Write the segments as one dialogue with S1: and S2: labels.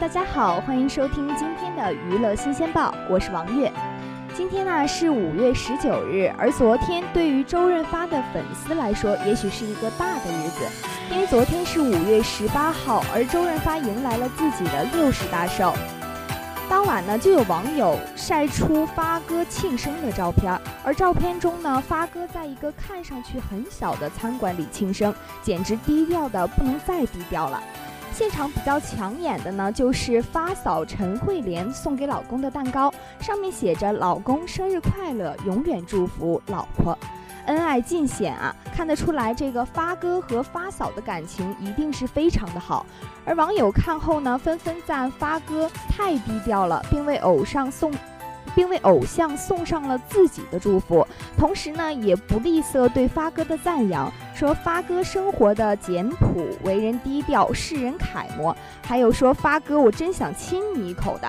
S1: 大家好，欢迎收听今天的娱乐新鲜报，我是王悦。今天呢是五月十九日，而昨天对于周润发的粉丝来说，也许是一个大的日子，因为昨天是五月十八号，而周润发迎来了自己的六十大寿。当晚呢，就有网友晒出发哥庆生的照片，而照片中呢，发哥在一个看上去很小的餐馆里庆生，简直低调的不能再低调了。现场比较抢眼的呢，就是发嫂陈慧莲送给老公的蛋糕，上面写着“老公生日快乐，永远祝福老婆”，恩爱尽显啊！看得出来，这个发哥和发嫂的感情一定是非常的好。而网友看后呢，纷纷赞发哥太低调了，并为偶像送。并为偶像送上了自己的祝福，同时呢，也不吝啬对发哥的赞扬，说发哥生活的简朴，为人低调，世人楷模。还有说发哥，我真想亲你一口的。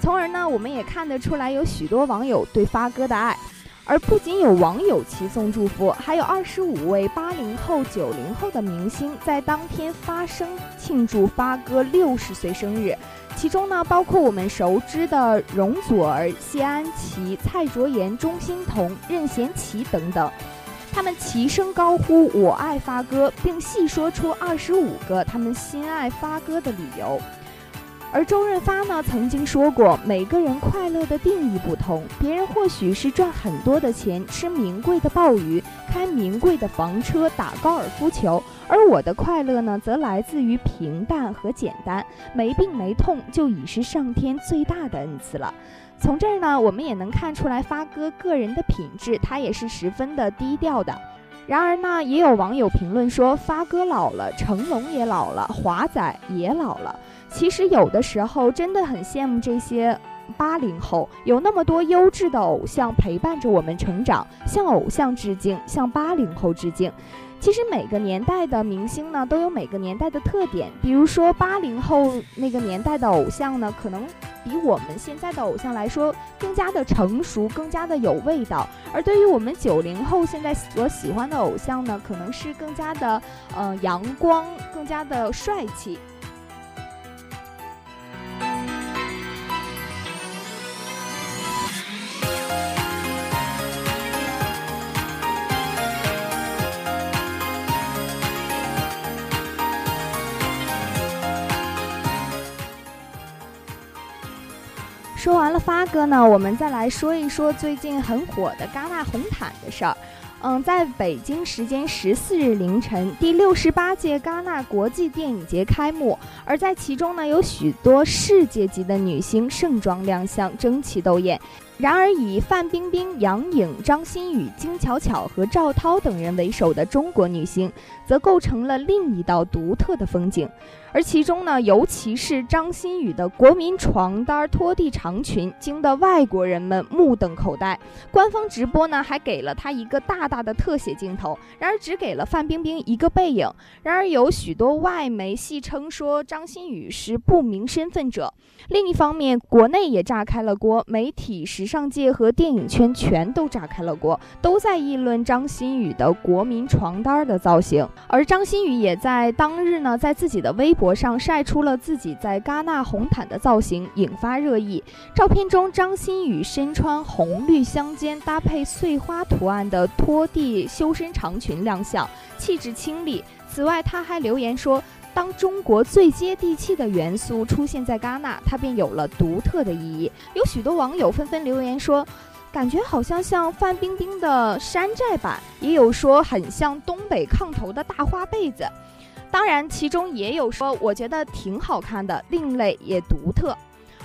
S1: 从而呢，我们也看得出来，有许多网友对发哥的爱。而不仅有网友齐送祝福，还有二十五位八零后、九零后的明星在当天发声庆祝发哥六十岁生日。其中呢，包括我们熟知的容祖儿、谢安琪、蔡卓妍、钟欣桐、任贤齐等等，他们齐声高呼“我爱发哥”，并细说出二十五个他们心爱发哥的理由。而周润发呢，曾经说过，每个人快乐的定义不同，别人或许是赚很多的钱，吃名贵的鲍鱼，开名贵的房车，打高尔夫球，而我的快乐呢，则来自于平淡和简单，没病没痛，就已是上天最大的恩赐了。从这儿呢，我们也能看出来发哥个人的品质，他也是十分的低调的。然而呢，也有网友评论说，发哥老了，成龙也老了，华仔也老了。其实有的时候真的很羡慕这些八零后，有那么多优质的偶像陪伴着我们成长，向偶像致敬，向八零后致敬。其实每个年代的明星呢，都有每个年代的特点。比如说八零后那个年代的偶像呢，可能比我们现在的偶像来说更加的成熟，更加的有味道。而对于我们九零后现在所喜欢的偶像呢，可能是更加的呃阳光，更加的帅气。说完了发哥呢，我们再来说一说最近很火的戛纳红毯的事儿。嗯，在北京时间十四日凌晨，第六十八届戛纳国际电影节开幕，而在其中呢，有许多世界级的女星盛装亮相，争奇斗艳。然而，以范冰冰、杨颖、张馨予、金巧巧和赵涛等人为首的中国女星，则构成了另一道独特的风景。而其中呢，尤其是张馨予的国民床单拖地长裙，惊得外国人们目瞪口呆。官方直播呢，还给了她一个大大的特写镜头，然而只给了范冰冰一个背影。然而，有许多外媒戏称说张馨予是不明身份者。另一方面，国内也炸开了锅，媒体、时尚界和电影圈全都炸开了锅，都在议论张馨予的国民床单的造型。而张馨予也在当日呢，在自己的微博上晒出了自己在戛纳红毯的造型，引发热议。照片中，张馨予身穿红绿相间、搭配碎花图案的拖地修身长裙亮相，气质清丽。此外，她还留言说。当中国最接地气的元素出现在戛纳，它便有了独特的意义。有许多网友纷纷留言说，感觉好像像范冰冰的山寨版，也有说很像东北炕头的大花被子。当然，其中也有说我觉得挺好看的，另类也独特。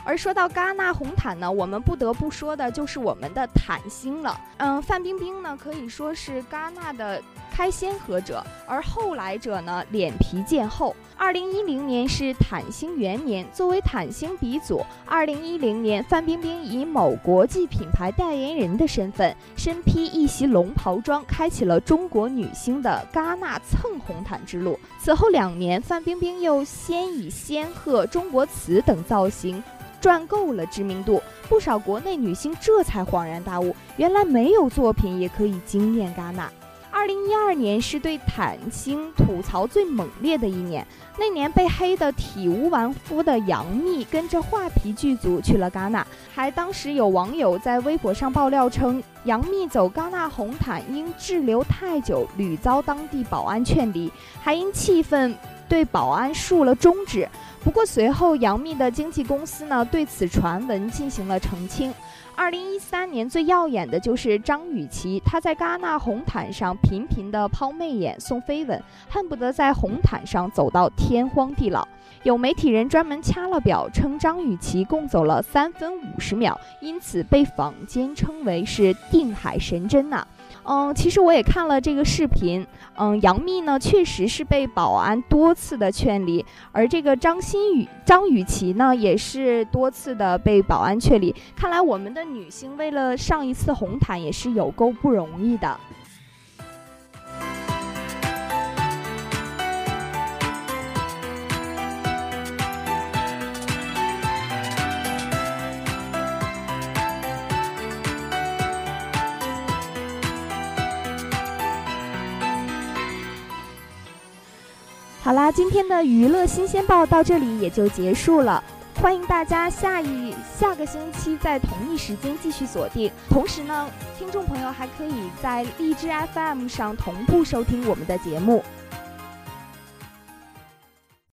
S1: 而说到戛纳红毯呢，我们不得不说的就是我们的毯星了。嗯，范冰冰呢可以说是戛纳的开先河者，而后来者呢脸皮渐厚。二零一零年是毯星元年，作为毯星鼻祖，二零一零年范冰冰以某国际品牌代言人的身份，身披一袭龙袍装，开启了中国女星的戛纳蹭红毯之路。此后两年，范冰冰又先以仙鹤、中国瓷等造型。赚够了知名度，不少国内女星这才恍然大悟，原来没有作品也可以惊艳戛纳。二零一二年是对毯星吐槽最猛烈的一年，那年被黑得体无完肤的杨幂跟着画皮剧组去了戛纳，还当时有网友在微博上爆料称，杨幂走戛纳红毯因滞留太久，屡遭当地保安劝离，还因气愤对保安竖了中指。不过随后，杨幂的经纪公司呢对此传闻进行了澄清。二零一三年最耀眼的就是张雨绮，她在戛纳红毯上频频的抛媚眼、送飞吻，恨不得在红毯上走到天荒地老。有媒体人专门掐了表，称张雨绮共走了三分五十秒，因此被坊间称为是定海神针呐。嗯，其实我也看了这个视频。嗯，杨幂呢，确实是被保安多次的劝离，而这个张馨予、张雨绮呢，也是多次的被保安劝离。看来我们的女星为了上一次红毯，也是有够不容易的。好啦，今天的娱乐新鲜报到这里也就结束了。欢迎大家下一下个星期在同一时间继续锁定。同时呢，听众朋友还可以在荔枝 FM 上同步收听我们的节目。